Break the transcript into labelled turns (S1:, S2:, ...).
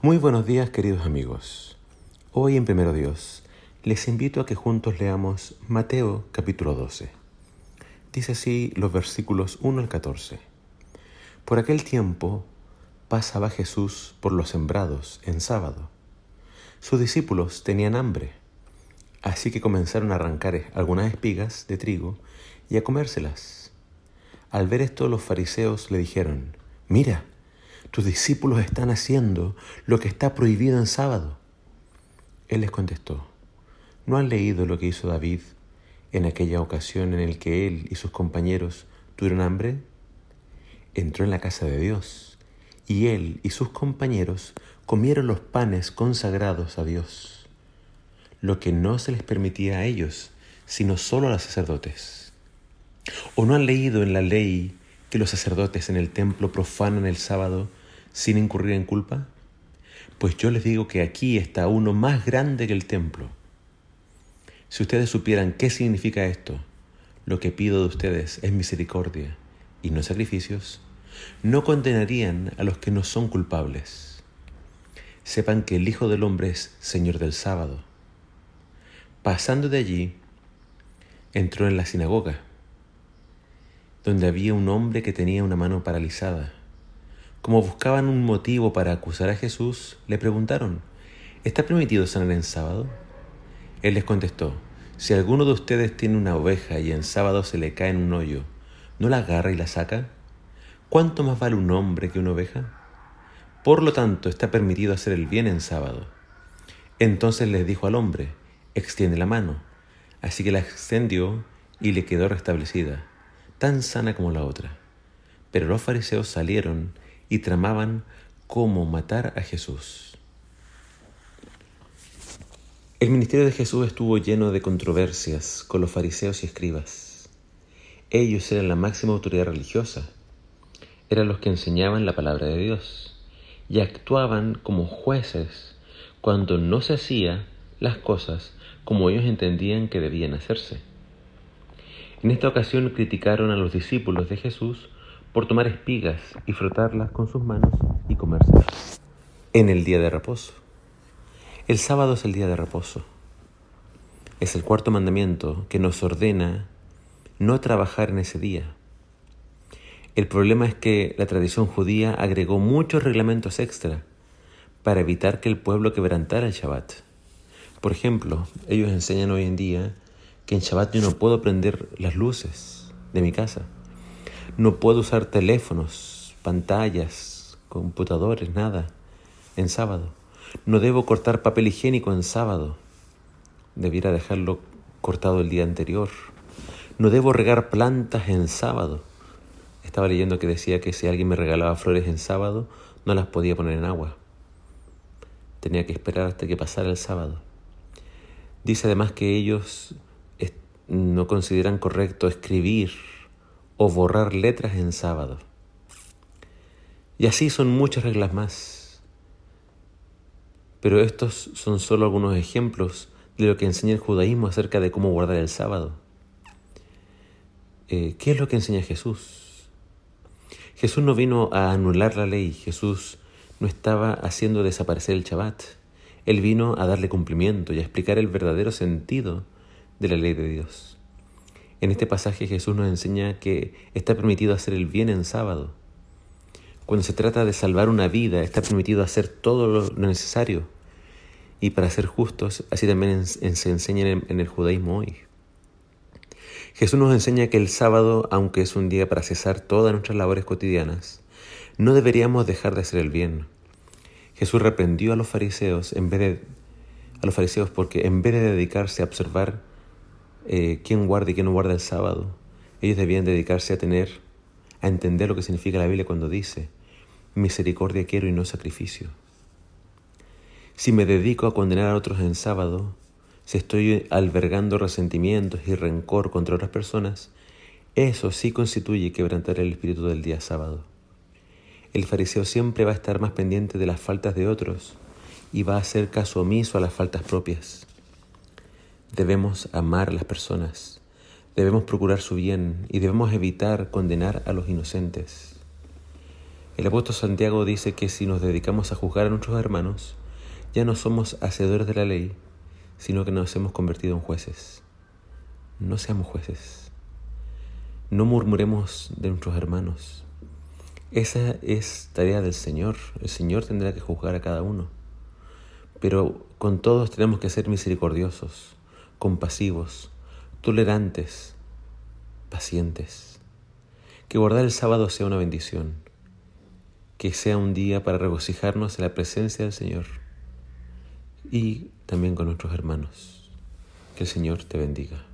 S1: Muy buenos días queridos amigos. Hoy en Primero Dios les invito a que juntos leamos Mateo capítulo 12. Dice así los versículos 1 al 14. Por aquel tiempo pasaba Jesús por los sembrados en sábado. Sus discípulos tenían hambre, así que comenzaron a arrancar algunas espigas de trigo y a comérselas. Al ver esto los fariseos le dijeron, Mira, tus discípulos están haciendo lo que está prohibido en sábado. Él les contestó, ¿no han leído lo que hizo David en aquella ocasión en el que él y sus compañeros tuvieron hambre? Entró en la casa de Dios y él y sus compañeros comieron los panes consagrados a Dios, lo que no se les permitía a ellos, sino solo a los sacerdotes. ¿O no han leído en la ley que los sacerdotes en el templo profanan el sábado sin incurrir en culpa? Pues yo les digo que aquí está uno más grande que el templo. Si ustedes supieran qué significa esto, lo que pido de ustedes es misericordia y no sacrificios, no condenarían a los que no son culpables. Sepan que el Hijo del Hombre es Señor del sábado. Pasando de allí, entró en la sinagoga, donde había un hombre que tenía una mano paralizada. Como buscaban un motivo para acusar a Jesús, le preguntaron, ¿está permitido sanar en sábado? Él les contestó, si alguno de ustedes tiene una oveja y en sábado se le cae en un hoyo, ¿no la agarra y la saca? ¿Cuánto más vale un hombre que una oveja? Por lo tanto, está permitido hacer el bien en sábado. Entonces les dijo al hombre, extiende la mano. Así que la extendió y le quedó restablecida, tan sana como la otra. Pero los fariseos salieron y tramaban cómo matar a Jesús. El ministerio de Jesús estuvo lleno de controversias con los fariseos y escribas. Ellos eran la máxima autoridad religiosa, eran los que enseñaban la palabra de Dios y actuaban como jueces cuando no se hacía las cosas como ellos entendían que debían hacerse. En esta ocasión criticaron a los discípulos de Jesús por tomar espigas y frotarlas con sus manos y comérselas en el día de reposo. El sábado es el día de reposo. Es el cuarto mandamiento que nos ordena no trabajar en ese día. El problema es que la tradición judía agregó muchos reglamentos extra para evitar que el pueblo quebrantara el Shabbat. Por ejemplo, ellos enseñan hoy en día que en Shabbat yo no puedo prender las luces de mi casa no puedo usar teléfonos, pantallas, computadores, nada en sábado. No debo cortar papel higiénico en sábado. Debiera dejarlo cortado el día anterior. No debo regar plantas en sábado. Estaba leyendo que decía que si alguien me regalaba flores en sábado, no las podía poner en agua. Tenía que esperar hasta que pasara el sábado. Dice además que ellos no consideran correcto escribir o borrar letras en sábado. Y así son muchas reglas más. Pero estos son solo algunos ejemplos de lo que enseña el judaísmo acerca de cómo guardar el sábado. Eh, ¿Qué es lo que enseña Jesús? Jesús no vino a anular la ley, Jesús no estaba haciendo desaparecer el Shabbat. Él vino a darle cumplimiento y a explicar el verdadero sentido de la ley de Dios. En este pasaje Jesús nos enseña que está permitido hacer el bien en sábado. Cuando se trata de salvar una vida, está permitido hacer todo lo necesario. Y para ser justos, así también se enseña en el judaísmo hoy. Jesús nos enseña que el sábado, aunque es un día para cesar todas nuestras labores cotidianas, no deberíamos dejar de hacer el bien. Jesús reprendió a los fariseos en vez de a los fariseos porque en vez de dedicarse a observar eh, quién guarda y quién no guarda el sábado. Ellos debían dedicarse a tener, a entender lo que significa la Biblia cuando dice, misericordia quiero y no sacrificio. Si me dedico a condenar a otros en sábado, si estoy albergando resentimientos y rencor contra otras personas, eso sí constituye quebrantar el espíritu del día sábado. El fariseo siempre va a estar más pendiente de las faltas de otros y va a hacer caso omiso a las faltas propias. Debemos amar a las personas, debemos procurar su bien y debemos evitar condenar a los inocentes. El apóstol Santiago dice que si nos dedicamos a juzgar a nuestros hermanos, ya no somos hacedores de la ley, sino que nos hemos convertido en jueces. No seamos jueces. No murmuremos de nuestros hermanos. Esa es tarea del Señor. El Señor tendrá que juzgar a cada uno. Pero con todos tenemos que ser misericordiosos, compasivos, tolerantes, pacientes. Que guardar el sábado sea una bendición. Que sea un día para regocijarnos en la presencia del Señor y también con nuestros hermanos. Que el Señor te bendiga.